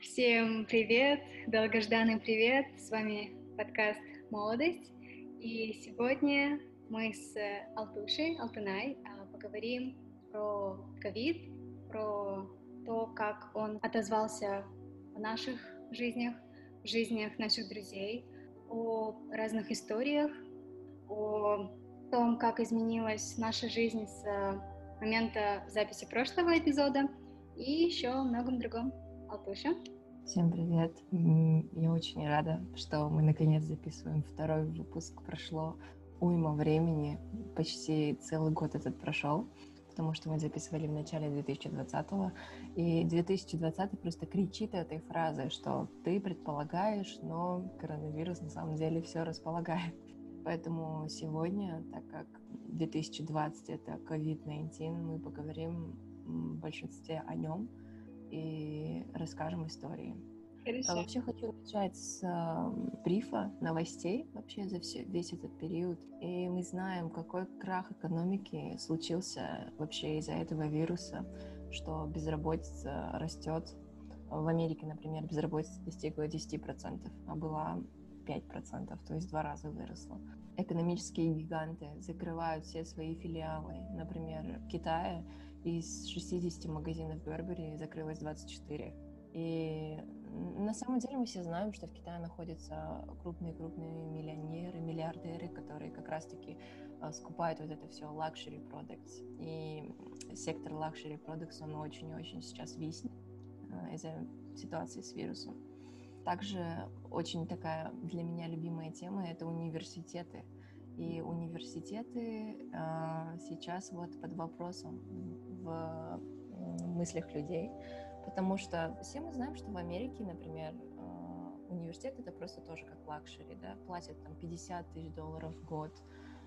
Всем привет, долгожданный привет, с вами подкаст «Молодость», и сегодня мы с Алтушей, Алтынай, а, поговорим про ковид, про то, как он отозвался в наших жизнях, в жизнях наших друзей, о разных историях, о том, как изменилась наша жизнь с момента записи прошлого эпизода и еще о многом другом. Алтуша. Всем привет. Я очень рада, что мы наконец записываем второй выпуск. Прошло уйма времени, почти целый год этот прошел, потому что мы записывали в начале 2020-го, и 2020 просто кричит этой фразой, что ты предполагаешь, но коронавирус на самом деле все располагает. Поэтому сегодня, так как 2020 это COVID-19, мы поговорим в большинстве о нем, и расскажем истории. Хорошо. А вообще хочу начать с э, брифа новостей вообще за все, весь этот период. И мы знаем, какой крах экономики случился вообще из-за этого вируса, что безработица растет. В Америке, например, безработица достигла 10%, а была 5%, то есть два раза выросла. Экономические гиганты закрывают все свои филиалы. Например, в Китае из 60 магазинов Бербери закрылось 24. И на самом деле мы все знаем, что в Китае находятся крупные-крупные миллионеры, миллиардеры, которые как раз-таки uh, скупают вот это все luxury products. И сектор luxury products, он очень-очень сейчас виснет э, из-за ситуации с вирусом. Также очень такая для меня любимая тема — это университеты. И университеты э, сейчас вот под вопросом мыслях людей, потому что все мы знаем, что в Америке, например, а, университет это просто тоже как luxury, да, платят там 50 тысяч долларов в год.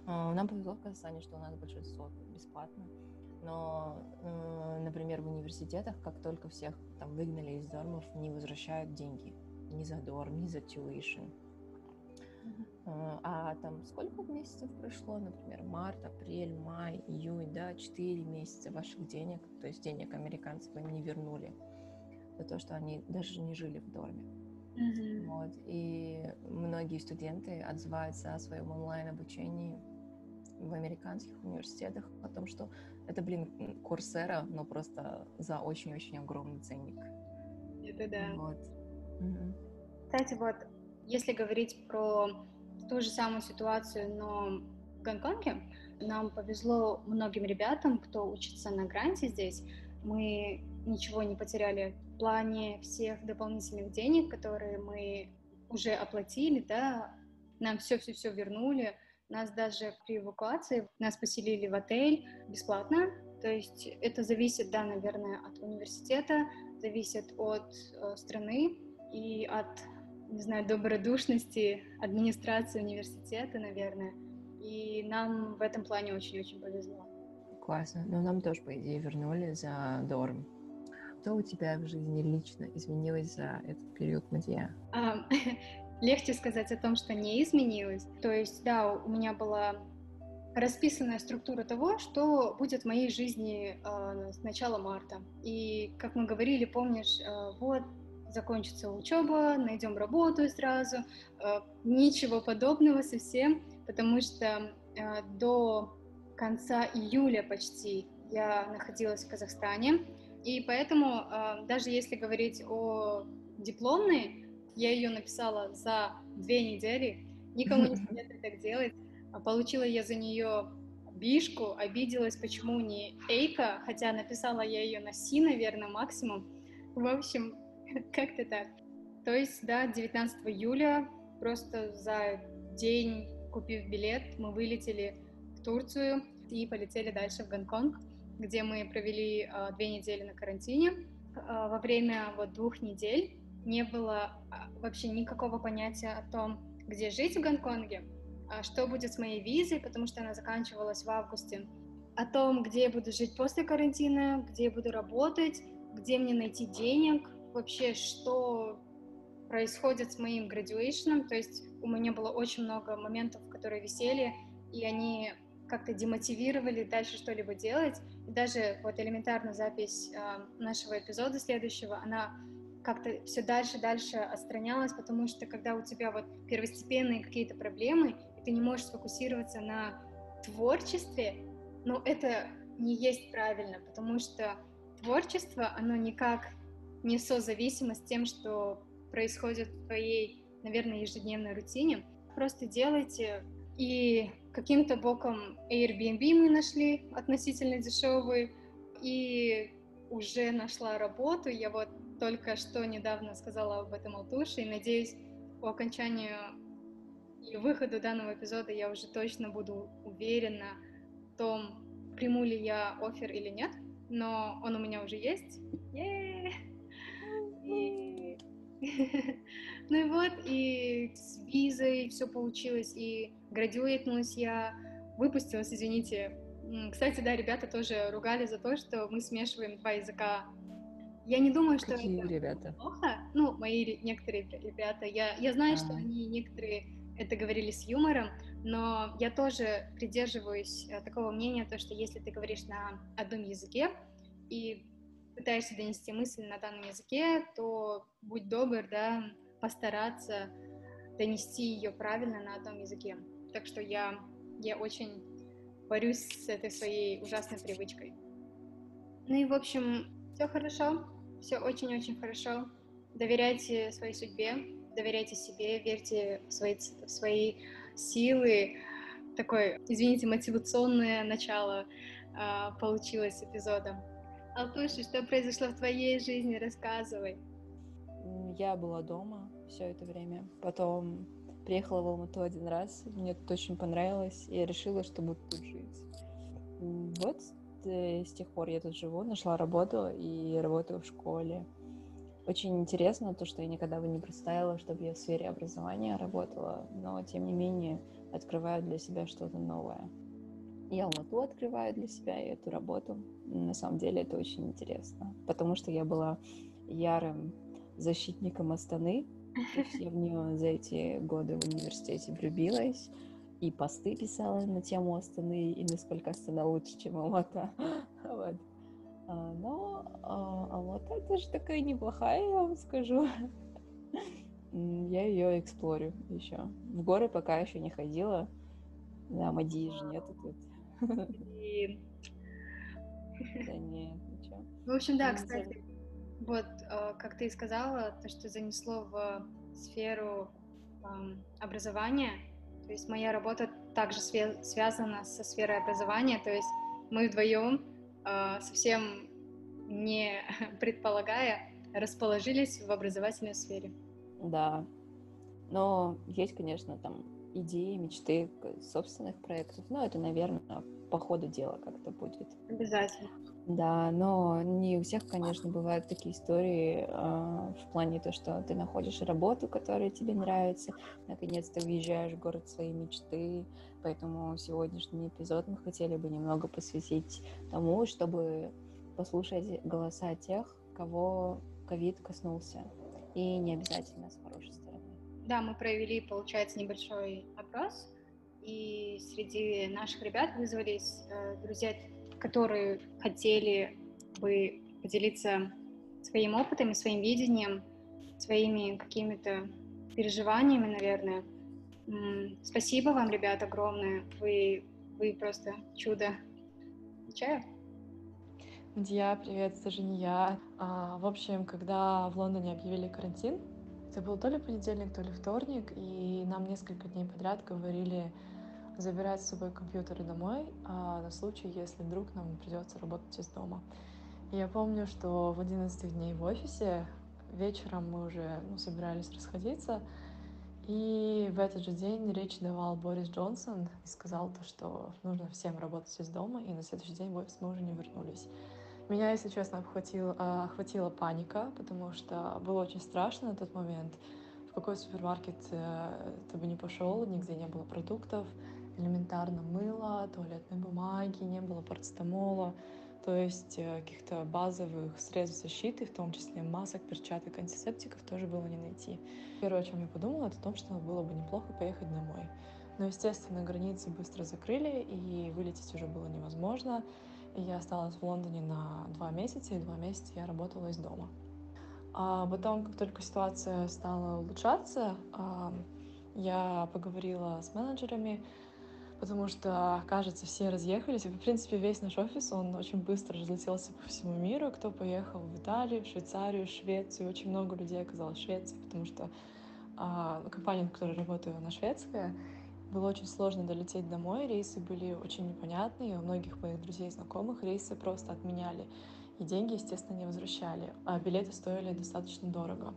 А, нам повезло в Казахстане, что у нас большинство бесплатно. Но, например, в университетах, как только всех там выгнали из дормов, не возвращают деньги ни за дорм, ни за tuition. А, а там сколько месяцев прошло, например, март, апрель, май, июнь, да, 4 месяца ваших денег, то есть денег американцев им не вернули за то, что они даже не жили в доме. Mm-hmm. Вот. И многие студенты отзываются о своем онлайн-обучении в американских университетах о том, что это, блин, курсера, но просто за очень-очень огромный ценник. Это да. Вот. Угу. Кстати, вот если говорить про ту же самую ситуацию, но в Гонконге, нам повезло многим ребятам, кто учится на гранте здесь. Мы ничего не потеряли в плане всех дополнительных денег, которые мы уже оплатили, да, нам все-все-все вернули. Нас даже при эвакуации нас поселили в отель бесплатно. То есть это зависит, да, наверное, от университета, зависит от э, страны и от не знаю, добродушности администрации университета, наверное. И нам в этом плане очень-очень повезло. Классно. Но нам тоже, по идее, вернули за дорм. Что у тебя в жизни лично изменилось за этот период, Мадья? А, легче сказать о том, что не изменилось. То есть, да, у меня была расписанная структура того, что будет в моей жизни э, с начала марта. И, как мы говорили, помнишь, э, вот закончится учеба, найдем работу сразу. Э, ничего подобного совсем, потому что э, до конца июля почти я находилась в Казахстане, и поэтому э, даже если говорить о дипломной, я ее написала за две недели, никому не советую так делать. А получила я за нее бишку, обиделась, почему не Эйка, хотя написала я ее на Си, наверное, максимум. В общем, Как-то так. То есть, да, 19 июля, просто за день, купив билет, мы вылетели в Турцию и полетели дальше в Гонконг, где мы провели а, две недели на карантине. А, во время вот двух недель не было а, вообще никакого понятия о том, где жить в Гонконге, что будет с моей визой, потому что она заканчивалась в августе, о том, где я буду жить после карантина, где я буду работать, где мне найти денег, вообще, что происходит с моим graduation, то есть у меня было очень много моментов, которые висели, и они как-то демотивировали дальше что-либо делать. И даже вот элементарная запись э, нашего эпизода следующего, она как-то все дальше дальше отстранялась, потому что когда у тебя вот первостепенные какие-то проблемы, и ты не можешь сфокусироваться на творчестве, но это не есть правильно, потому что творчество, оно никак не созависимо с тем, что происходит в твоей, наверное, ежедневной рутине. Просто делайте. И каким-то боком Airbnb мы нашли относительно дешевый, и уже нашла работу. Я вот только что недавно сказала об этом Алтуше, и надеюсь, по окончанию и выходу данного эпизода я уже точно буду уверена в том, приму ли я офер или нет, но он у меня уже есть. И... ну и вот, и с визой все получилось, и градюетнулась я, выпустилась, извините. Кстати, да, ребята тоже ругали за то, что мы смешиваем два языка. Я не думаю, что Какие это ребята? плохо. Ну, мои некоторые ребята. Я, я знаю, А. что они некоторые это говорили с юмором, но я тоже придерживаюсь э, такого мнения, то, что если ты говоришь на одном языке и пытаешься донести мысль на данном языке, то будь добр, да, постараться донести ее правильно на одном языке. Так что я, я очень борюсь с этой своей ужасной привычкой. Ну и, в общем, все хорошо, все очень-очень хорошо. Доверяйте своей судьбе, доверяйте себе, верьте в свои, в свои силы. Такое, извините, мотивационное начало а, получилось эпизодом. Алтуша, что произошло в твоей жизни? Рассказывай. Я была дома все это время. Потом приехала в Алмату один раз. Мне тут очень понравилось. И я решила, что буду тут жить. Вот э, с тех пор я тут живу, нашла работу и работаю в школе. Очень интересно то, что я никогда бы не представила, чтобы я в сфере образования работала, но тем не менее открываю для себя что-то новое. Я Алмату открываю для себя и эту работу. На самом деле это очень интересно, потому что я была ярым защитником Астаны. То есть я в нее за эти годы в университете влюбилась и посты писала на тему Астаны и насколько Астана лучше, чем Алмата. Вот. А, Но а, Алмата тоже такая неплохая, я вам скажу. Я ее эксплорю еще. В горы пока еще не ходила. Да, Мадии же нету тут. И, Да нет, ничего. в общем, да, кстати, вот, э, как ты и сказала, то, что занесло в сферу ам, образования, то есть моя работа также связана со сферой образования, то есть мы вдвоем, э, совсем не предполагая, расположились в образовательной сфере. Да. Но есть, конечно, там идеи, мечты собственных проектов. Но это, наверное, по ходу дела как-то будет. Обязательно. Да, но не у всех, конечно, бывают такие истории а, в плане то, что ты находишь работу, которая тебе нравится, наконец-то въезжаешь в город своей мечты. Поэтому сегодняшний эпизод мы хотели бы немного посвятить тому, чтобы послушать голоса тех, кого ковид коснулся. И не обязательно с хорошей. Да, мы провели, получается, небольшой опрос, и среди наших ребят вызвались э, друзья, которые хотели бы поделиться своим опытом и своим видением, своими какими-то переживаниями, наверное. Спасибо вам, ребят, огромное. Вы, вы просто чудо. Чаю? Дия, привет, это же не я. А, в общем, когда в Лондоне объявили карантин, это был то ли понедельник, то ли вторник, и нам несколько дней подряд говорили забирать с собой компьютеры домой а, на случай, если вдруг нам придется работать из дома. И я помню, что в 11 дней в офисе вечером мы уже ну, собирались расходиться, и в этот же день речь давал Борис Джонсон и сказал то, что нужно всем работать из дома, и на следующий день в офис мы уже не вернулись. Меня, если честно, обхватила, а, охватила паника, потому что было очень страшно на тот момент. В какой супермаркет э, ты бы не пошел, нигде не было продуктов, элементарно мыла, туалетной бумаги, не было парацетамола, то есть э, каких-то базовых средств защиты, в том числе масок, перчаток, антисептиков, тоже было не найти. Первое, о чем я подумала, это о том, что было бы неплохо поехать домой. Но, естественно, границы быстро закрыли, и вылететь уже было невозможно. Я осталась в Лондоне на два месяца, и два месяца я работала из дома. А потом, как только ситуация стала улучшаться, я поговорила с менеджерами, потому что, кажется, все разъехались. И, в принципе, весь наш офис, он очень быстро разлетелся по всему миру. Кто поехал в Италию, в Швейцарию, в Швецию. Очень много людей оказалось в Швеции, потому что а, компания, на которой работаю, она шведская. Было очень сложно долететь домой, рейсы были очень непонятные, у многих моих друзей и знакомых рейсы просто отменяли, и деньги, естественно, не возвращали, а билеты стоили достаточно дорого.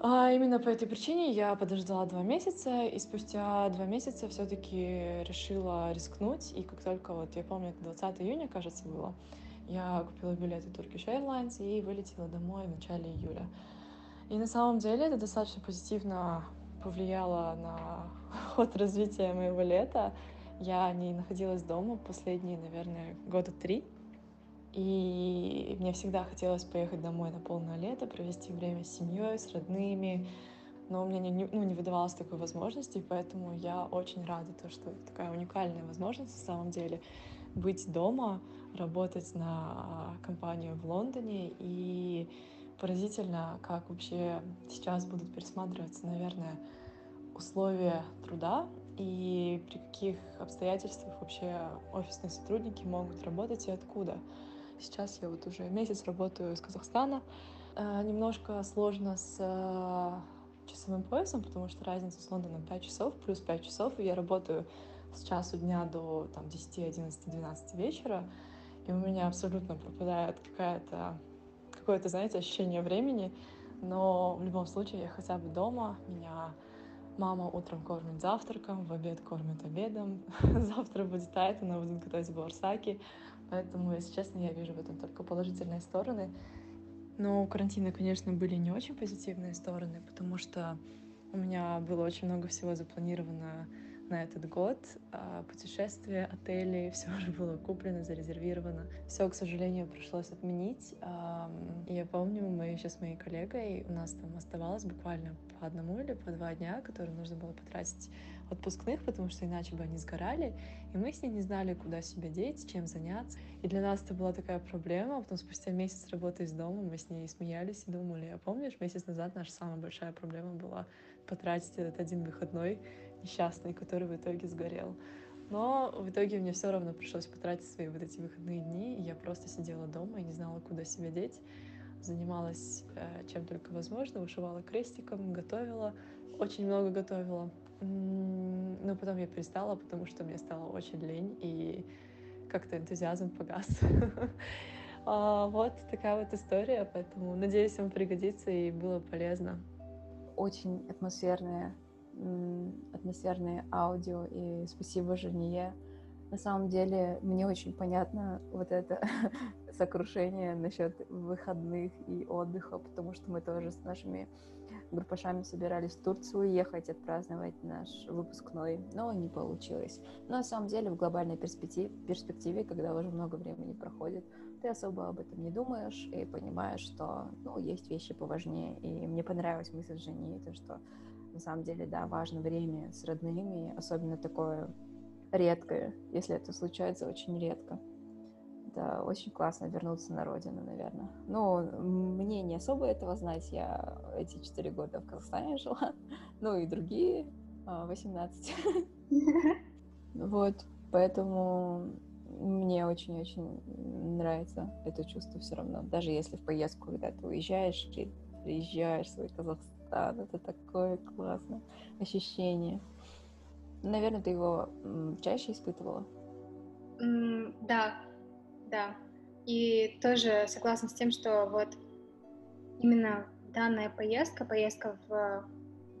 А именно по этой причине я подождала два месяца, и спустя два месяца все-таки решила рискнуть. И как только, вот я помню, это 20 июня, кажется, было, я купила билеты Turkish Airlines и вылетела домой в начале июля. И на самом деле это достаточно позитивно повлияло на ход развития моего лета. Я не находилась дома последние, наверное, года три. И мне всегда хотелось поехать домой на полное лето, провести время с семьей, с родными, но у меня не, ну, не выдавалось такой возможности, поэтому я очень рада, то, что такая уникальная возможность на самом деле быть дома, работать на компанию в Лондоне и поразительно, как вообще сейчас будут пересматриваться, наверное, условия труда и при каких обстоятельствах вообще офисные сотрудники могут работать и откуда. Сейчас я вот уже месяц работаю из Казахстана. Э, немножко сложно с э, часовым поясом, потому что разница с Лондоном 5 часов, плюс 5 часов, и я работаю с часу дня до там, 10, 11, 12 вечера, и у меня абсолютно пропадает какая-то какое-то, знаете, ощущение времени, но в любом случае я хотя бы дома, меня мама утром кормит завтраком, в обед кормит обедом, завтра будет тайт, она будет готовить баурсаки, Поэтому, если честно, я вижу в этом только положительные стороны. Но у карантина, конечно, были не очень позитивные стороны, потому что у меня было очень много всего запланировано на этот год. А путешествия, отели, все уже было куплено, зарезервировано. Все, к сожалению, пришлось отменить. Я помню, мы еще с моей коллегой, у нас там оставалось буквально по одному или по два дня, которые нужно было потратить отпускных, потому что иначе бы они сгорали. И мы с ней не знали, куда себя деть, чем заняться. И для нас это была такая проблема. Потом спустя месяц работы из дома мы с ней смеялись и думали, а помнишь, месяц назад наша самая большая проблема была потратить этот один выходной несчастный, который в итоге сгорел. Но в итоге мне все равно пришлось потратить свои вот эти выходные дни, и я просто сидела дома и не знала, куда себя деть. Занималась э, чем только возможно, вышивала крестиком, готовила, очень много готовила. Но потом я перестала, потому что мне стало очень лень, и как-то энтузиазм погас. А, вот такая вот история, поэтому надеюсь, вам пригодится и было полезно. Очень атмосферная атмосферное аудио, и спасибо Жене. На самом деле, мне очень понятно вот это сокрушение насчет выходных и отдыха, потому что мы тоже с нашими группашами собирались в Турцию ехать, отпраздновать наш выпускной, но не получилось. Но на самом деле в глобальной перспективе, перспективе, когда уже много времени проходит, ты особо об этом не думаешь и понимаешь, что ну, есть вещи поважнее. И мне понравилась мысль Жени, то, что на самом деле, да, важно время с родными, особенно такое редкое, если это случается очень редко. Да, очень классно вернуться на родину, наверное. Ну, мне не особо этого знать, я эти четыре года в Казахстане жила, ну и другие 18. А, вот, поэтому мне очень-очень нравится это чувство все равно. Даже если в поездку, когда ты уезжаешь приезжаешь в свой Казахстан, Казахстан. Это такое классное ощущение. Наверное, ты его чаще испытывала? Mm, да, да. И тоже согласна с тем, что вот именно данная поездка, поездка в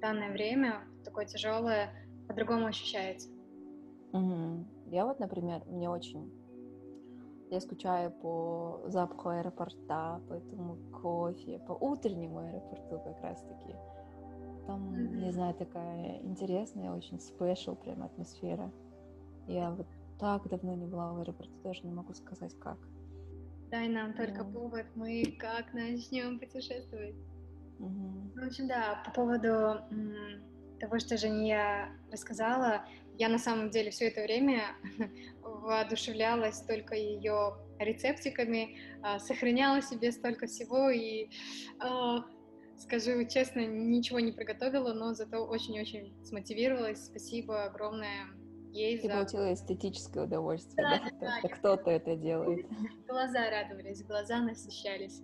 данное время, такое тяжелое, по-другому ощущается. Угу. Я вот, например, мне очень я скучаю по запаху аэропорта, по этому кофе, по утреннему аэропорту как раз-таки. Там, mm-hmm. не знаю, такая интересная, очень спешл прям атмосфера. Я вот так давно не была в аэропорту, даже не могу сказать как. Дай нам только yeah. повод, мы как начнем путешествовать. Mm-hmm. В общем, да, по поводу того, что Женя рассказала, я на самом деле все это время воодушевлялась только ее рецептиками, а, сохраняла себе столько всего и, а, скажу честно, ничего не приготовила, но зато очень-очень смотивировалась. Спасибо огромное ей Ты за... получила эстетическое удовольствие, Да, да? да, что кто-то это делает. Глаза радовались, глаза насыщались.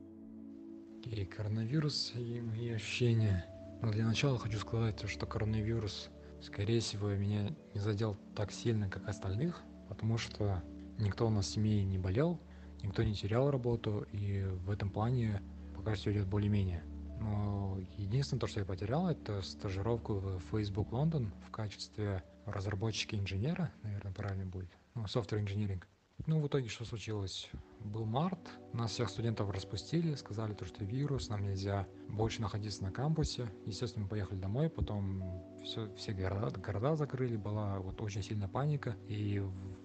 И коронавирус, и мои ощущения. Но для начала хочу сказать, то, что коронавирус, скорее всего, меня не задел так сильно, как остальных, потому что никто у нас в семье не болел, никто не терял работу, и в этом плане пока все идет более-менее. Но единственное, то, что я потерял, это стажировку в Facebook London в качестве разработчика-инженера, наверное, правильно будет, ну, software engineering. Ну, в итоге что случилось? Был март, нас всех студентов распустили, сказали то, что вирус, нам нельзя больше находиться на кампусе. Естественно, мы поехали домой, потом все, все города, города закрыли, была вот очень сильная паника. И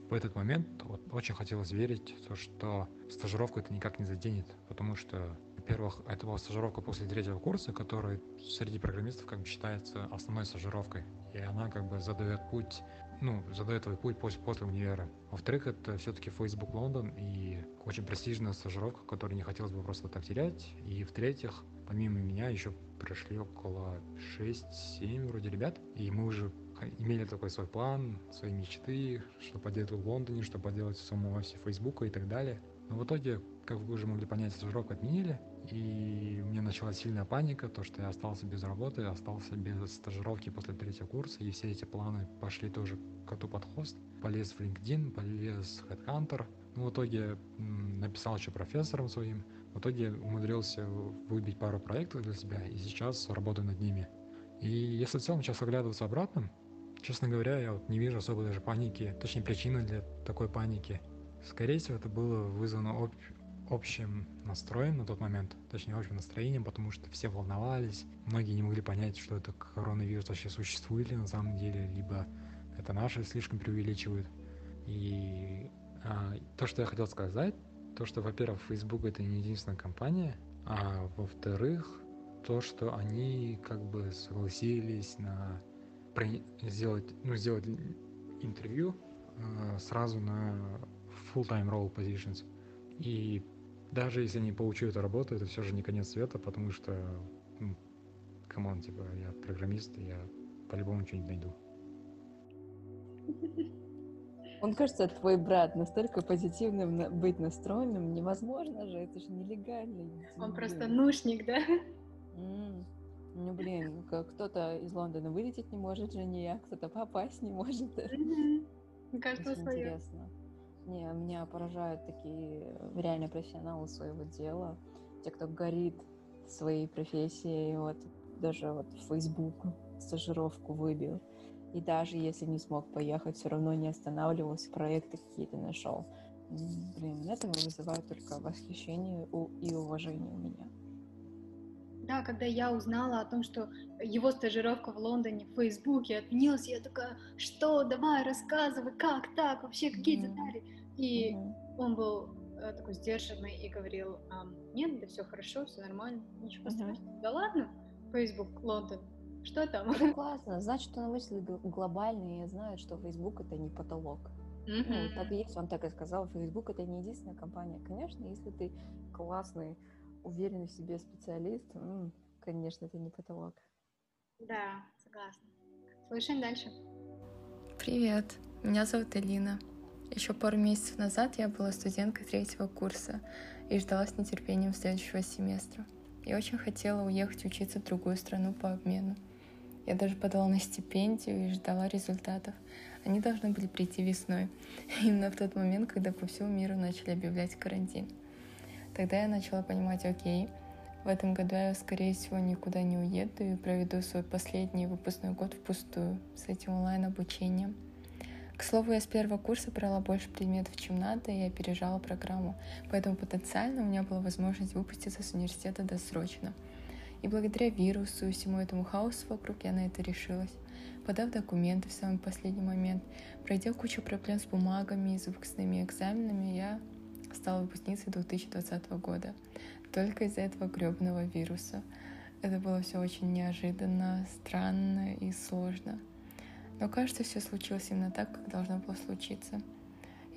в этот момент вот, очень хотелось верить, то, что стажировку это никак не заденет, потому что во-первых, это была стажировка после третьего курса, который среди программистов как бы считается основной стажировкой. И она как бы задает путь ну, задает твой путь после, после универа. Во-вторых, это все-таки Facebook Лондон и очень престижная стажировка, которую не хотелось бы просто так терять. И в-третьих, помимо меня еще пришли около 6-7 вроде ребят, и мы уже имели такой свой план, свои мечты, что поделать в Лондоне, что поделать в самом офисе Фейсбука и так далее. Но в итоге, как вы уже могли понять, стажировку отменили, и у меня началась сильная паника, то, что я остался без работы, остался без стажировки после третьего курса, и все эти планы пошли тоже коту под хвост. Полез в LinkedIn, полез в Headhunter. Ну, в итоге написал еще профессором своим. В итоге умудрился выбить пару проектов для себя, и сейчас работаю над ними. И если в целом сейчас оглядываться обратно, честно говоря, я вот не вижу особо даже паники, точнее причины для такой паники. Скорее всего, это было вызвано об, общим настроем на тот момент, точнее общим настроением, потому что все волновались, многие не могли понять, что это коронавирус вообще существует ли на самом деле, либо это наши слишком преувеличивают. И а, то, что я хотел сказать, то, что, во-первых, Facebook это не единственная компания, а во-вторых, то, что они как бы согласились на сделать, ну, сделать интервью э, сразу на full-time role positions. И даже если не получу эту работу, это все же не конец света, потому что, ну, come on, типа, я программист, я по-любому что-нибудь найду. Он кажется, твой брат настолько позитивным быть настроенным, невозможно же, это же нелегально. Он просто нушник, да? Mm. Ну, блин, кто-то из Лондона вылететь не может, же не я, кто-то попасть не может. Mm-hmm. Каждого свое. Интересно. Не, меня поражают такие э, реально профессионалы своего дела, те, кто горит своей профессией, вот даже вот в Facebook стажировку выбил. И даже если не смог поехать, все равно не останавливался, проекты какие-то нашел. Блин, это вызывает только восхищение и уважение у меня. Да, когда я узнала о том, что его стажировка в Лондоне в Фейсбуке отменилась, я такая, что, давай, рассказывай, как так, вообще, какие mm-hmm. детали? И mm-hmm. он был э, такой сдержанный и говорил, а, нет, да все хорошо, все нормально, ничего mm-hmm. страшного. Да ладно, Facebook, Лондон, что там? Это классно, значит, он мысли глобальные и знает, что Facebook это не потолок. Mm-hmm. Ну, так и есть, он так и сказал, Facebook это не единственная компания. Конечно, если ты классный уверенный в себе специалист, м, конечно, это не потолок. Да, согласна. Слушаем дальше. Привет, меня зовут Элина. Еще пару месяцев назад я была студенткой третьего курса и ждала с нетерпением следующего семестра. Я очень хотела уехать учиться в другую страну по обмену. Я даже подала на стипендию и ждала результатов. Они должны были прийти весной, именно в тот момент, когда по всему миру начали объявлять карантин. Тогда я начала понимать, окей, в этом году я, скорее всего, никуда не уеду и проведу свой последний выпускной год впустую с этим онлайн-обучением. К слову, я с первого курса брала больше предметов, чем надо, и опережала программу, поэтому потенциально у меня была возможность выпуститься с университета досрочно. И благодаря вирусу и всему этому хаосу вокруг я на это решилась. Подав документы в самый последний момент, пройдя кучу проблем с бумагами и выпускными экзаменами, я стала выпускницей 2020 года. Только из-за этого гребного вируса. Это было все очень неожиданно, странно и сложно. Но кажется, все случилось именно так, как должно было случиться.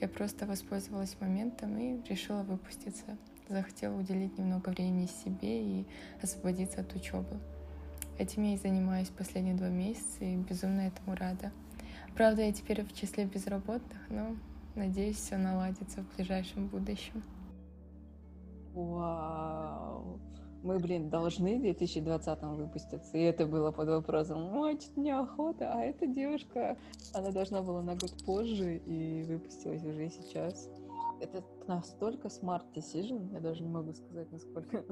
Я просто воспользовалась моментом и решила выпуститься. Захотела уделить немного времени себе и освободиться от учебы. Этим я и занимаюсь последние два месяца и безумно этому рада. Правда, я теперь в числе безработных, но надеюсь, все наладится в ближайшем будущем. Вау! Мы, блин, должны в 2020 выпуститься, и это было под вопросом, ой, что неохота, а эта девушка, она должна была на год позже и выпустилась уже сейчас. Это настолько smart decision, я даже не могу сказать, насколько.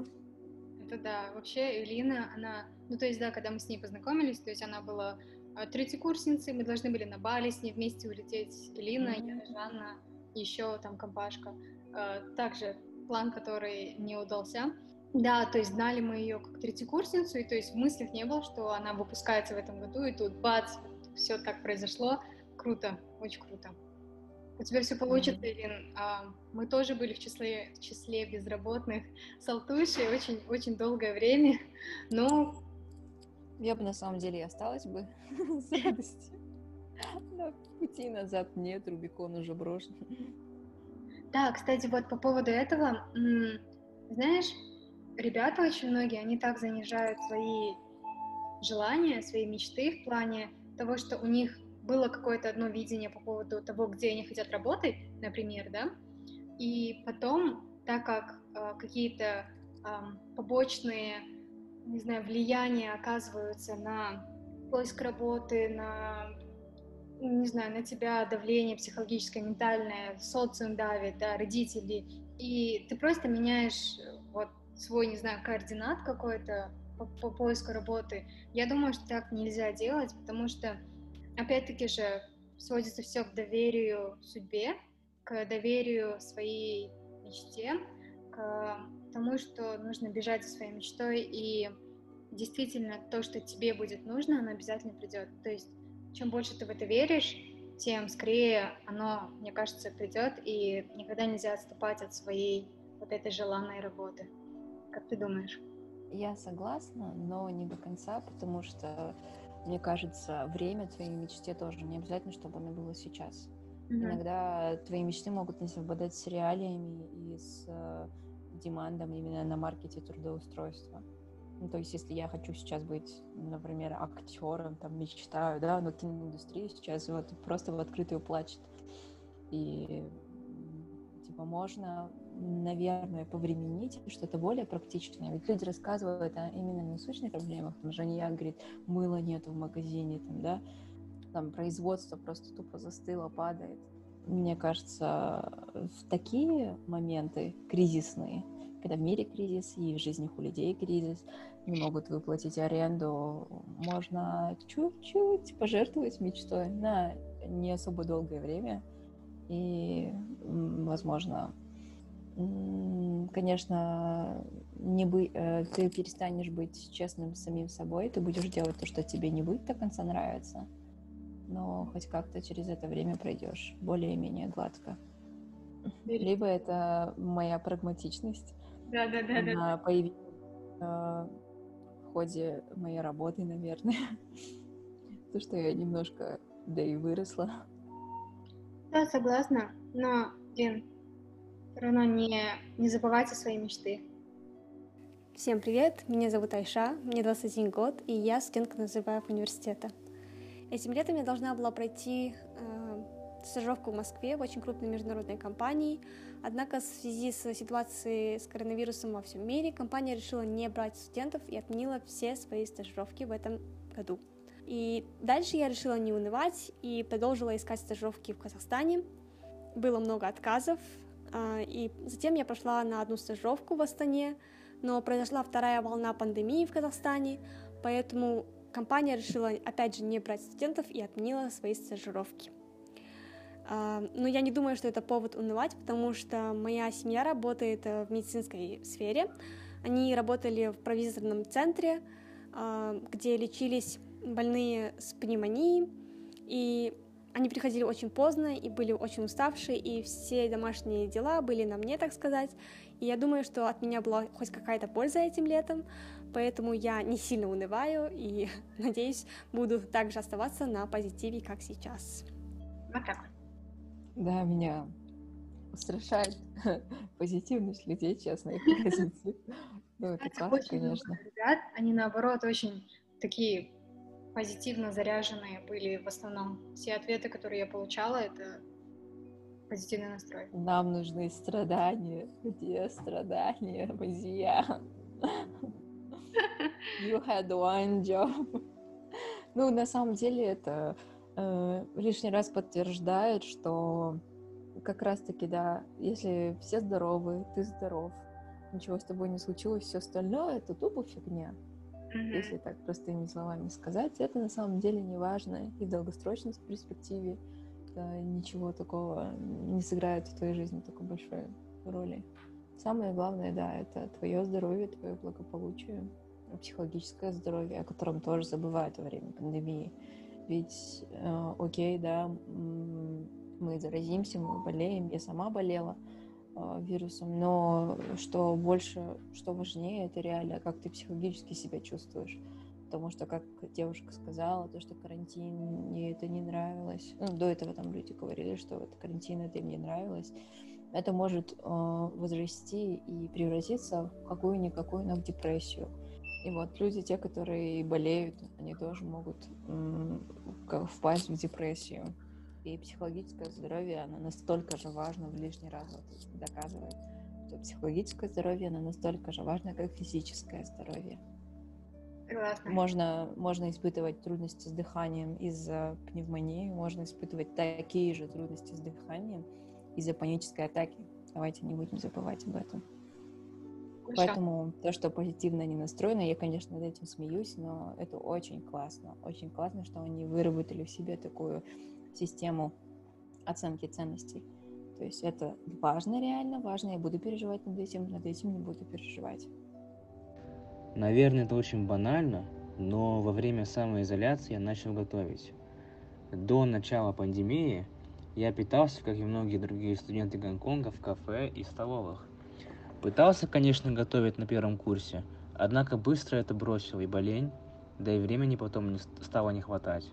Это да, вообще Элина, она, ну то есть да, когда мы с ней познакомились, то есть она была а, третьекурсницей, мы должны были на Бали с ней вместе улететь, Элина, mm-hmm. я, Жанна, еще там компашка. А, также план, который не удался. Да, то есть знали мы ее как третьекурсницу, и то есть в мыслях не было, что она выпускается в этом году, и тут бац, все так произошло. Круто, очень круто. У тебя все получится, mm-hmm. Ирин. А, мы тоже были в числе, в числе безработных с Алтушей очень, очень долгое время, но... Я бы на самом деле и осталась бы с радостью. Но пути назад нет, Рубикон уже брошен. Да, кстати, вот по поводу этого, знаешь, ребята очень многие, они так занижают свои желания, свои мечты в плане того, что у них было какое-то одно видение по поводу того, где они хотят работать, например, да, и потом, так как э, какие-то э, побочные, не знаю, влияния оказываются на поиск работы, на, не знаю, на тебя давление психологическое, ментальное, социум давит, да, родители, и ты просто меняешь вот свой, не знаю, координат какой-то по, по поиску работы, я думаю, что так нельзя делать, потому что, опять-таки же, сводится все к доверию судьбе, к доверию своей мечте, к тому, что нужно бежать за своей мечтой, и действительно то, что тебе будет нужно, оно обязательно придет. То есть, чем больше ты в это веришь, тем скорее оно, мне кажется, придет, и никогда нельзя отступать от своей вот этой желанной работы. Как ты думаешь? Я согласна, но не до конца, потому что, мне кажется, время твоей мечте тоже не обязательно, чтобы оно было сейчас. Mm-hmm. Иногда твои мечты могут не совпадать с реалиями и с э, демандом именно на маркете трудоустройства. Ну, то есть, если я хочу сейчас быть, например, актером, там, мечтаю, да, но киноиндустрия сейчас вот просто в открытую плачет. И, типа, можно наверное, повременить, что-то более практичное. Ведь люди рассказывают о именно насущных проблемах. Там Жания говорит, мыла нету в магазине, там, да, там производство просто тупо застыло, падает. Мне кажется, в такие моменты кризисные, когда в мире кризис и в жизни у людей кризис, не могут выплатить аренду, можно чуть-чуть пожертвовать мечтой на не особо долгое время, и, возможно, конечно, не бы, э, ты перестанешь быть честным с самим собой, ты будешь делать то, что тебе не будет до конца нравиться, но хоть как-то через это время пройдешь более-менее гладко. Либо это моя прагматичность. Да, да, да. Она да. появилась э, в ходе моей работы, наверное. То, что я немножко, да и выросла. Да, согласна. Но, Дин, все равно не, не забывайте свои мечты. Всем привет, меня зовут Айша, мне 21 год, и я студентка Назарбаев университета. Этим летом я должна была пройти э, стажировку в Москве в очень крупной международной компании, однако в связи с ситуацией с коронавирусом во всем мире компания решила не брать студентов и отменила все свои стажировки в этом году. И дальше я решила не унывать и продолжила искать стажировки в Казахстане. Было много отказов, и затем я прошла на одну стажировку в Астане, но произошла вторая волна пандемии в Казахстане, поэтому компания решила опять же не брать студентов и отменила свои стажировки. А, но я не думаю, что это повод унывать, потому что моя семья работает э, в медицинской сфере. Они работали в провизорном центре, а, где лечились больные с пневмонией, и они приходили очень поздно и были очень уставшие, и все домашние дела были на мне, так сказать. И я думаю, что от меня была хоть какая-то польза этим летом, поэтому я не сильно унываю и, надеюсь, буду также оставаться на позитиве, как сейчас. Вот так. Да, меня устрашает позитивность людей, честно, их позитив. Ну, это классно, конечно. Ребят, они наоборот очень такие позитивно заряженные были в основном. Все ответы, которые я получала, это позитивный настрой. Нам нужны страдания. Где страдания, друзья? You had one job. Ну, на самом деле, это э, лишний раз подтверждает, что как раз-таки, да, если все здоровы, ты здоров, ничего с тобой не случилось, все остальное это тупо фигня. Mm-hmm. Если так простыми словами сказать, это на самом деле не важно и в долгосрочной перспективе э, ничего такого не сыграет в твоей жизни такой большой роли. Самое главное, да, это твое здоровье, твое благополучие, психологическое здоровье, о котором тоже забывают во время пандемии. Ведь, э, окей, да, мы заразимся, мы болеем, я сама болела, вирусом, но что больше, что важнее, это реально, как ты психологически себя чувствуешь. Потому что, как девушка сказала, то, что карантин, мне это не нравилось. Ну, до этого там люди говорили, что вот карантин это им не нравилось. Это может э, возрасти и превратиться в какую-никакую, но в депрессию. И вот люди, те, которые болеют, они тоже могут э, впасть в депрессию. И психологическое здоровье, оно настолько же важно, в лишний раз вот доказывает, что психологическое здоровье, оно настолько же важно, как физическое здоровье. Согласна. Можно, можно испытывать трудности с дыханием из-за пневмонии, можно испытывать такие же трудности с дыханием из-за панической атаки. Давайте не будем забывать об этом. Хорошо. Поэтому то, что позитивно не настроено, я, конечно, над этим смеюсь, но это очень классно. Очень классно, что они выработали в себе такую систему оценки ценностей. То есть это важно реально, важно, я буду переживать над этим, над этим не буду переживать. Наверное, это очень банально, но во время самоизоляции я начал готовить. До начала пандемии я питался, как и многие другие студенты Гонконга, в кафе и столовых. Пытался, конечно, готовить на первом курсе, однако быстро это бросил и болень, да и времени потом не стало не хватать.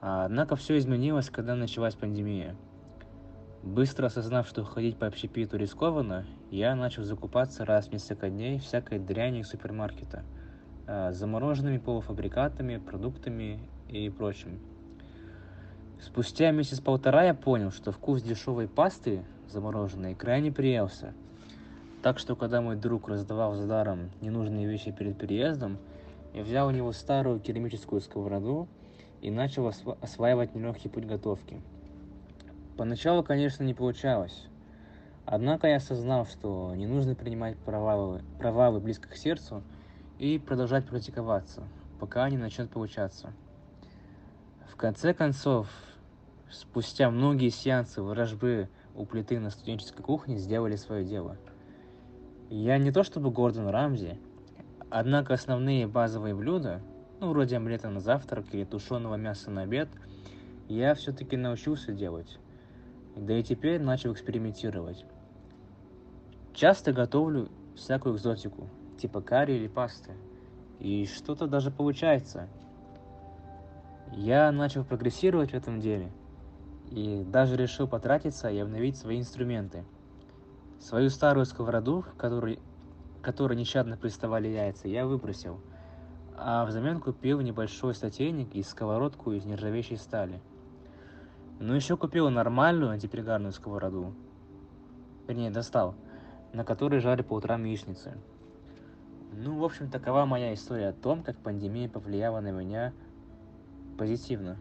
Однако все изменилось, когда началась пандемия. Быстро осознав, что ходить по общепиту рискованно, я начал закупаться раз в несколько дней всякой дряни из супермаркета, а, замороженными полуфабрикатами, продуктами и прочим. Спустя месяц-полтора я понял, что вкус дешевой пасты замороженной крайне приелся. Так что, когда мой друг раздавал за даром ненужные вещи перед переездом, я взял у него старую керамическую сковороду и начал осва- осваивать нелегкий путь готовки. Поначалу, конечно, не получалось. Однако я осознал, что не нужно принимать провалы, провалы близко к сердцу и продолжать практиковаться, пока не начнет получаться. В конце концов, спустя многие сеансы ворожбы у плиты на студенческой кухне сделали свое дело. Я не то чтобы Гордон Рамзи, однако основные базовые блюда ну, вроде омлета на завтрак или тушеного мяса на обед, я все-таки научился делать. Да и теперь начал экспериментировать. Часто готовлю всякую экзотику, типа карри или пасты. И что-то даже получается. Я начал прогрессировать в этом деле. И даже решил потратиться и обновить свои инструменты. Свою старую сковороду, которой, которой нещадно приставали яйца, я выбросил – а взамен купил небольшой сотейник и сковородку из нержавеющей стали. Ну еще купил нормальную антипригарную сковороду. Вернее, достал, на которой жарили по утрам яичницы. Ну, в общем, такова моя история о том, как пандемия повлияла на меня позитивно.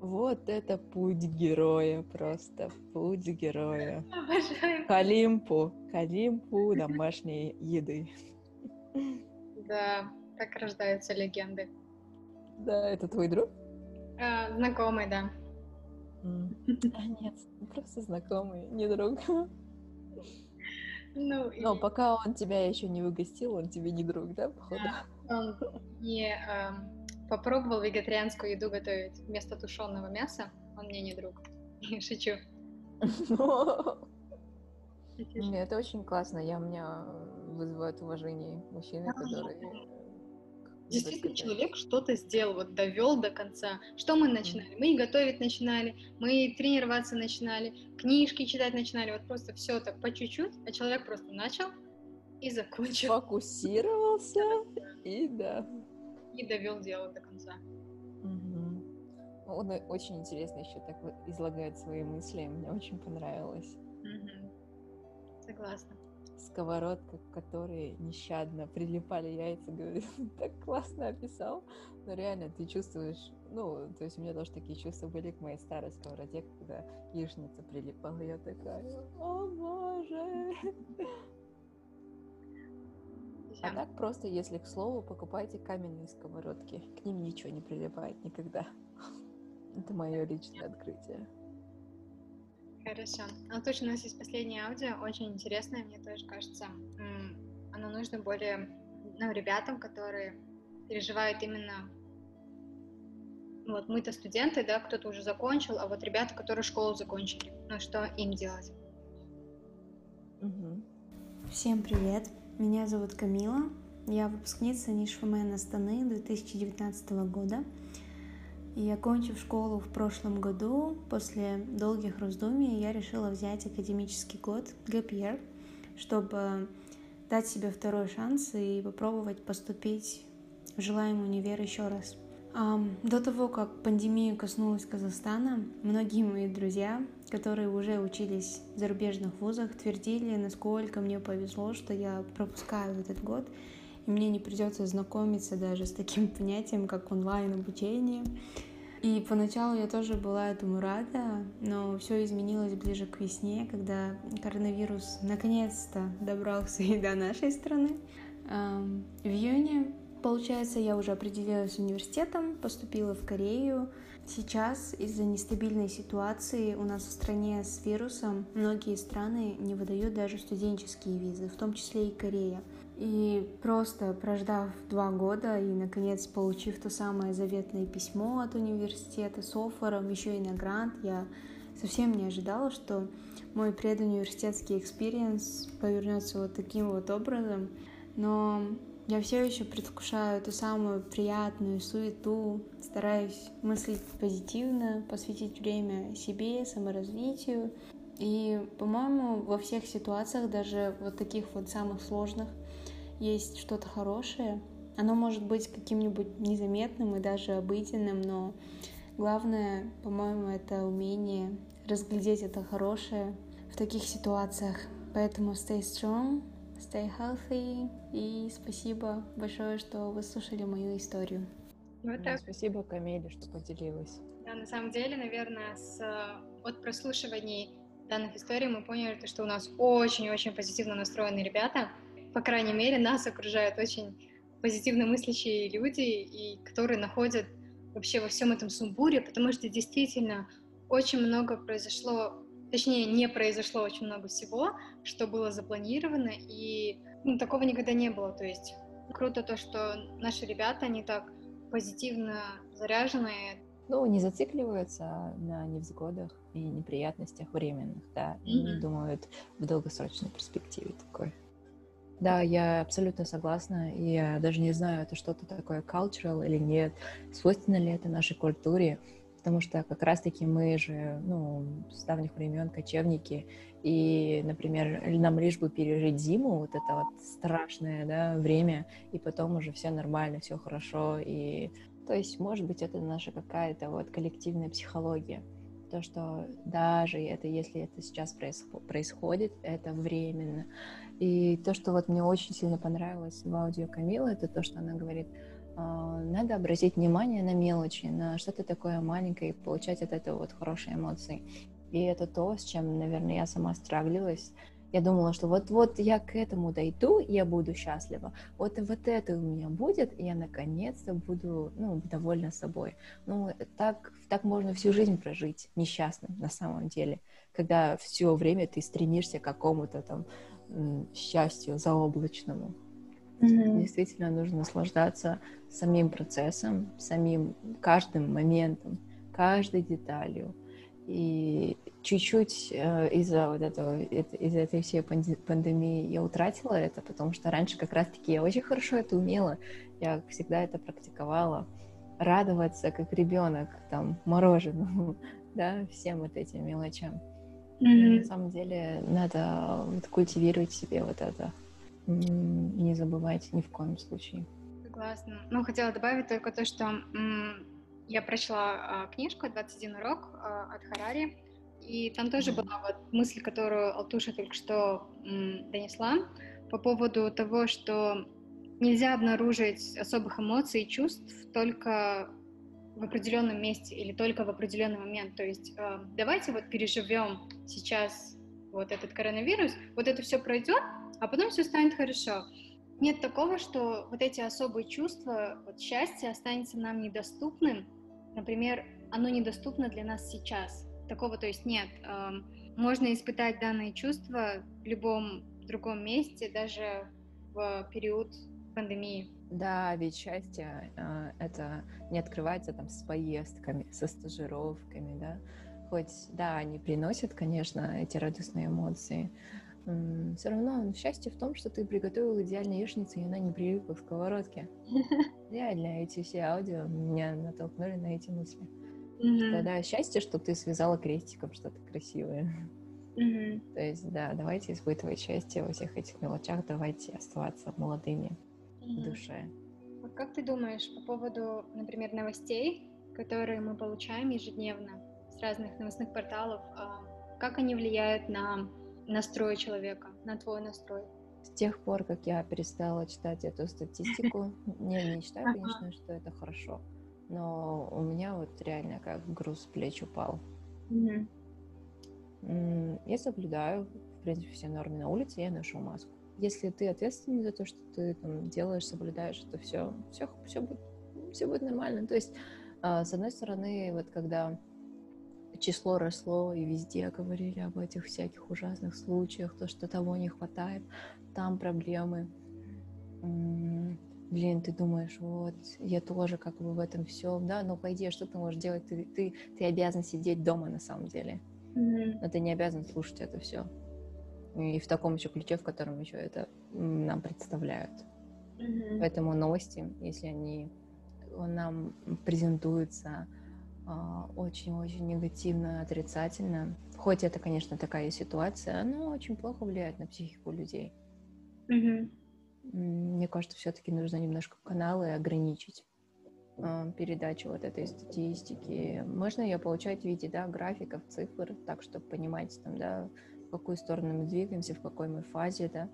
Вот это путь героя, просто путь героя. Обожаю. К Олимпу, к Олимпу домашней еды. Да, так рождаются легенды. Да, это твой друг? А, знакомый, да. А нет, просто знакомый, не друг. Ну, Но и... пока он тебя еще не выгостил, он тебе не друг, да, походу? Да, он не э, попробовал вегетарианскую еду готовить вместо тушеного мяса, он мне не друг. Шучу. Нет, это очень классно. Я у меня вызывают уважение мужчины, которые Действительно, человек что-то сделал, вот довел до конца. Что мы начинали? Мы и готовить начинали, мы тренироваться начинали, книжки читать начинали, вот просто все так по чуть-чуть, а человек просто начал и закончил. Фокусировался и да. И довел дело до конца. Угу. Он очень интересно еще так излагает свои мысли, мне очень понравилось. Угу. Согласна сковородка, к которой нещадно прилипали яйца, говорит, так классно описал. Но реально ты чувствуешь, ну, то есть у меня тоже такие чувства были к моей старой сковороде, когда яичница прилипала, я такая, о боже. А так просто, если к слову, покупайте каменные сковородки. К ним ничего не прилипает никогда. Это мое личное открытие. Хорошо. А точно у нас есть последнее аудио, очень интересное, мне тоже кажется. Оно нужно более ну, ребятам, которые переживают именно вот мы-то студенты, да, кто-то уже закончил, а вот ребята, которые школу закончили, ну что им делать? Угу. Всем привет, меня зовут Камила, я выпускница Нишфамен Астаны 2019 года. И окончив школу в прошлом году, после долгих раздумий, я решила взять академический год ГПР, чтобы дать себе второй шанс и попробовать поступить в желаемый универ еще раз. До того, как пандемия коснулась Казахстана, многие мои друзья, которые уже учились в зарубежных вузах, твердили, насколько мне повезло, что я пропускаю этот год, мне не придется знакомиться даже с таким понятием, как онлайн-обучение. И поначалу я тоже была этому рада, но все изменилось ближе к весне, когда коронавирус наконец-то добрался и до нашей страны. В июне, получается, я уже определилась с университетом, поступила в Корею. Сейчас из-за нестабильной ситуации у нас в стране с вирусом многие страны не выдают даже студенческие визы, в том числе и Корея. И просто прождав два года и, наконец, получив то самое заветное письмо от университета с оффером, еще и на грант, я совсем не ожидала, что мой предуниверситетский experience повернется вот таким вот образом. Но я все еще предвкушаю ту самую приятную суету, стараюсь мыслить позитивно, посвятить время себе, саморазвитию. И, по-моему, во всех ситуациях, даже вот таких вот самых сложных, есть что-то хорошее. Оно может быть каким-нибудь незаметным и даже обыденным, но главное, по-моему, это умение разглядеть это хорошее в таких ситуациях. Поэтому stay strong, stay healthy и спасибо большое, что вы слушали мою историю. Вот так. Спасибо, Камиле, что поделилась. Да, на самом деле, наверное, с, от прослушиваний данных историй мы поняли, что у нас очень-очень позитивно настроенные ребята, по крайней мере, нас окружают очень позитивно мыслящие люди, и которые находят вообще во всем этом сумбуре, потому что действительно очень много произошло, точнее, не произошло очень много всего, что было запланировано, и ну, такого никогда не было. То есть круто то, что наши ребята, они так позитивно заряженные. Ну, не зацикливаются на невзгодах и неприятностях временных, да, mm-hmm. не думают в долгосрочной перспективе такой. Да, я абсолютно согласна. И я даже не знаю, это что-то такое cultural или нет, свойственно ли это нашей культуре, потому что как раз-таки мы же, ну, с давних времен кочевники, и, например, нам лишь бы пережить зиму, вот это вот страшное, да, время, и потом уже все нормально, все хорошо, и, то есть, может быть, это наша какая-то вот коллективная психология то, что даже это, если это сейчас происходит, это временно. И то, что вот мне очень сильно понравилось в аудио Камилы, это то, что она говорит, «А, надо обратить внимание на мелочи, на что-то такое маленькое и получать от этого вот хорошие эмоции. И это то, с чем, наверное, я сама страглилась. Я думала, что вот-вот я к этому дойду, я буду счастлива. Вот вот это у меня будет, и я наконец-то буду ну, довольна собой. Ну, так, так можно всю жизнь прожить несчастным на самом деле, когда все время ты стремишься к какому-то там счастью заоблачному. Mm-hmm. Действительно нужно наслаждаться самим процессом, самим каждым моментом, каждой деталью. И чуть-чуть э, из-за вот этого, из за этой всей пандемии я утратила это, потому что раньше как раз-таки я очень хорошо это умела, я всегда это практиковала. Радоваться, как ребенок, там, мороженому, да, всем вот этим мелочам. Mm-hmm. На самом деле надо вот культивировать себе вот это, не забывать ни в коем случае. Согласна. Ну, хотела добавить только то, что я прочла э, книжку «21 урок» э, от Харари, и там тоже была вот мысль, которую Алтуша только что м, донесла по поводу того, что нельзя обнаружить особых эмоций и чувств только в определенном месте или только в определенный момент. То есть э, давайте вот переживем сейчас вот этот коронавирус, вот это все пройдет, а потом все станет хорошо. Нет такого, что вот эти особые чувства, вот счастье останется нам недоступным, например, оно недоступно для нас сейчас. Такого, то есть нет. Эм, можно испытать данные чувства в любом другом месте, даже в период пандемии. Да, ведь счастье э, это не открывается там с поездками, со стажировками, да. Хоть, да, они приносят, конечно, эти радостные эмоции, все равно счастье в том, что ты приготовил идеальную яичницу, и она не прилипла к сковородке. Реально, эти все аудио меня натолкнули на эти мысли. Mm-hmm. Тогда счастье, что ты связала крестиком что-то красивое. Mm-hmm. То есть, да, давайте испытывать счастье во всех этих мелочах, давайте оставаться молодыми mm-hmm. в душе. А как ты думаешь по поводу, например, новостей, которые мы получаем ежедневно с разных новостных порталов, а, как они влияют на настрой человека, на твой настрой? С тех пор, как я перестала читать эту статистику, я не считаю, конечно, что это хорошо, но у меня вот реально как груз плеч упал. Я соблюдаю, в принципе, все нормы на улице, я ношу маску. Если ты ответственный за то, что ты там делаешь, соблюдаешь, то все, все, все будет, все будет нормально. То есть, а, с одной стороны, вот когда число росло, и везде говорили об этих всяких ужасных случаях, то, что того не хватает, там проблемы. Блин, ты думаешь, вот, я тоже как бы в этом все, да, но по идее, что ты можешь делать? Ты, ты, ты обязан сидеть дома на самом деле. Mm-hmm. Но ты не обязан слушать это все. И в таком еще ключе, в котором еще это нам представляют. Mm-hmm. Поэтому новости, если они нам презентуются а, очень-очень негативно, отрицательно. Хоть это, конечно, такая ситуация, но очень плохо влияет на психику людей. Mm-hmm. Мне кажется, все-таки нужно немножко каналы ограничить а, передачу вот этой статистики. Можно ее получать в виде да, графиков, цифр, так, чтобы понимать, там, да, в какую сторону мы двигаемся, в какой мы фазе, да.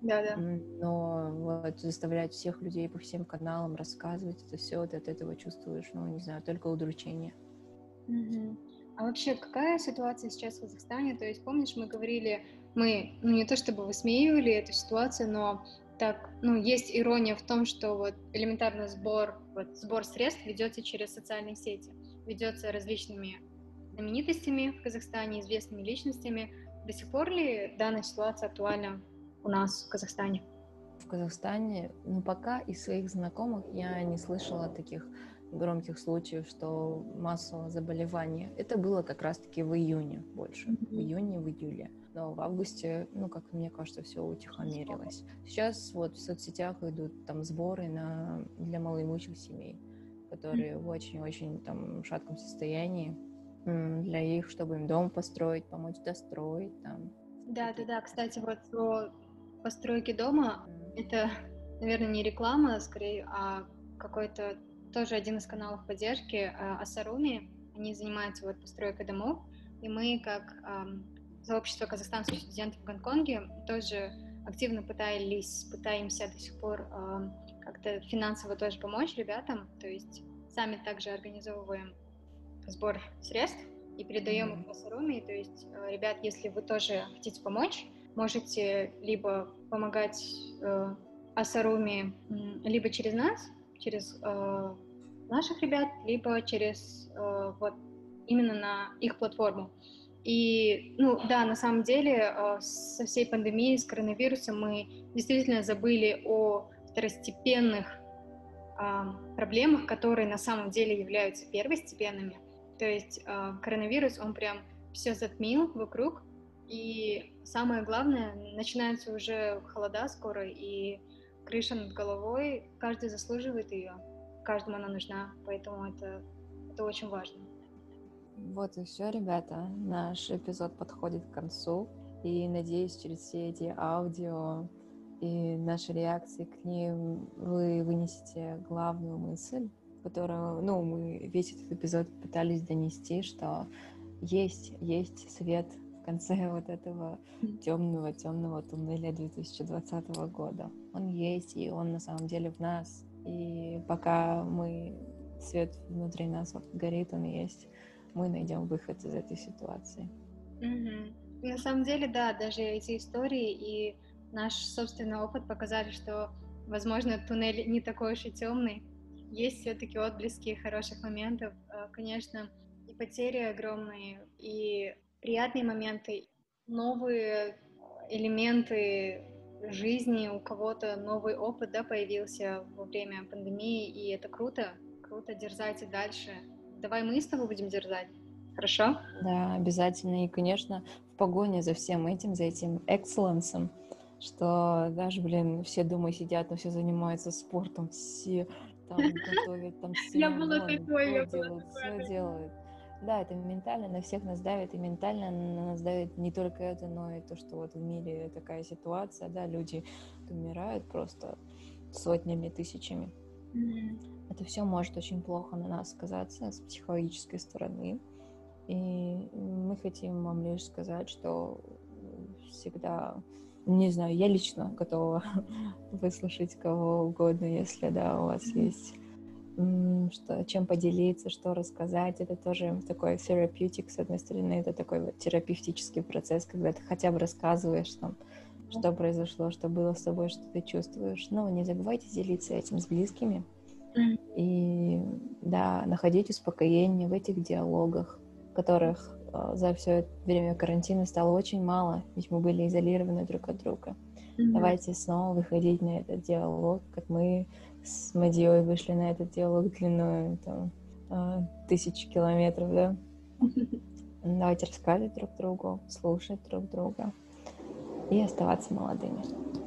Да, да. Но вот заставлять всех людей по всем каналам рассказывать это все, вот от этого чувствуешь, ну, не знаю, только удручение. Угу. А вообще, какая ситуация сейчас в Казахстане? То есть, помнишь, мы говорили, мы, ну, не то чтобы высмеивали эту ситуацию, но так, ну, есть ирония в том, что вот элементарно сбор, вот сбор средств ведется через социальные сети, ведется различными знаменитостями в Казахстане, известными личностями. До сих пор ли данная ситуация актуальна у нас в Казахстане? В Казахстане, ну, пока из своих знакомых я не слышала таких громких случаев, что массового заболевания. Это было как раз-таки в июне больше, mm-hmm. в июне, в июле. Но в августе, ну, как мне кажется, все утихомирилось. Сейчас вот в соцсетях идут там сборы на, для малоимущих семей, которые mm-hmm. в очень-очень там шатком состоянии, для их, чтобы им дом построить, помочь достроить там. Да, да, да. Кстати, вот про постройки дома это, наверное, не реклама, а скорее, а какой-то тоже один из каналов поддержки э, Асаруми. Они занимаются вот постройкой домов, и мы как сообщество казахстанских студентов в Гонконге тоже активно пытались, пытаемся до сих пор как-то финансово тоже помочь ребятам, то есть сами также организовываем сбор средств и передаем их в Асаруми, то есть, э, ребят, если вы тоже хотите помочь, можете либо помогать э, Асаруми либо через нас, через э, наших ребят, либо через э, вот именно на их платформу. И, ну, да, на самом деле, э, со всей пандемией, с коронавирусом мы действительно забыли о второстепенных э, проблемах, которые на самом деле являются первостепенными. То есть э, коронавирус, он прям все затмил вокруг, и самое главное, начинается уже холода скоро, и крыша над головой, каждый заслуживает ее, каждому она нужна, поэтому это, это очень важно. Вот и все, ребята. Наш эпизод подходит к концу. И надеюсь, через все эти аудио и наши реакции к ним вы вынесете главную мысль, которую, ну, мы весь этот эпизод пытались донести, что есть, есть свет в конце вот этого темного, темного туннеля 2020 года. Он есть, и он на самом деле в нас. И пока мы свет внутри нас вот горит, он есть, мы найдем выход из этой ситуации. Mm-hmm. На самом деле, да, даже эти истории и наш собственный опыт показали, что, возможно, туннель не такой уж и темный. Есть все-таки отблески хороших моментов. Э, конечно, и потери огромные, и приятные моменты, новые элементы жизни, у кого-то новый опыт да, появился во время пандемии, и это круто, круто, дерзайте дальше. Давай мы с тобой будем дерзать. Хорошо? Да, обязательно. И, конечно, в погоне за всем этим, за этим экселленсом, что даже, блин, все дома сидят, но все занимаются спортом, все там готовят, там все я была такой, я делают, все делают. Да, это ментально на всех нас давит, и ментально на нас давит не только это, но и то, что вот в мире такая ситуация, да, люди умирают просто сотнями, тысячами. Mm-hmm. Это все может очень плохо на нас сказаться с психологической стороны. И мы хотим вам лишь сказать, что всегда, не знаю, я лично готова выслушать кого угодно, если, да, у вас есть что, чем поделиться, что рассказать. Это тоже такой терапевтик, с одной стороны, это такой вот терапевтический процесс, когда ты хотя бы рассказываешь там, что произошло, что было с тобой, что ты чувствуешь. Но не забывайте делиться этим с близкими. И да, находить успокоение в этих диалогах которых э, за все время карантина стало очень мало, ведь мы были изолированы друг от друга. Mm-hmm. Давайте снова выходить на этот диалог, как мы с Мадией вышли на этот диалог длиной там, э, тысячи километров, да? Давайте рассказывать друг другу, слушать друг друга и оставаться молодыми.